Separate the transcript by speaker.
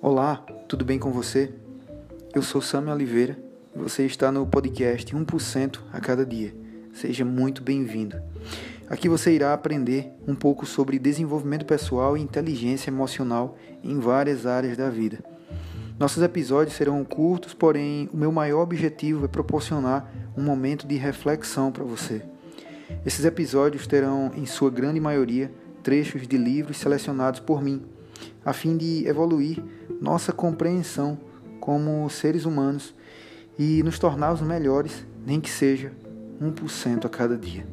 Speaker 1: Olá, tudo bem com você? Eu sou Sammy Oliveira e você está no podcast 1% a cada dia. Seja muito bem-vindo. Aqui você irá aprender um pouco sobre desenvolvimento pessoal e inteligência emocional em várias áreas da vida. Nossos episódios serão curtos, porém, o meu maior objetivo é proporcionar um momento de reflexão para você. Esses episódios terão, em sua grande maioria, trechos de livros selecionados por mim, a fim de evoluir nossa compreensão como seres humanos e nos tornar os melhores, nem que seja 1% a cada dia.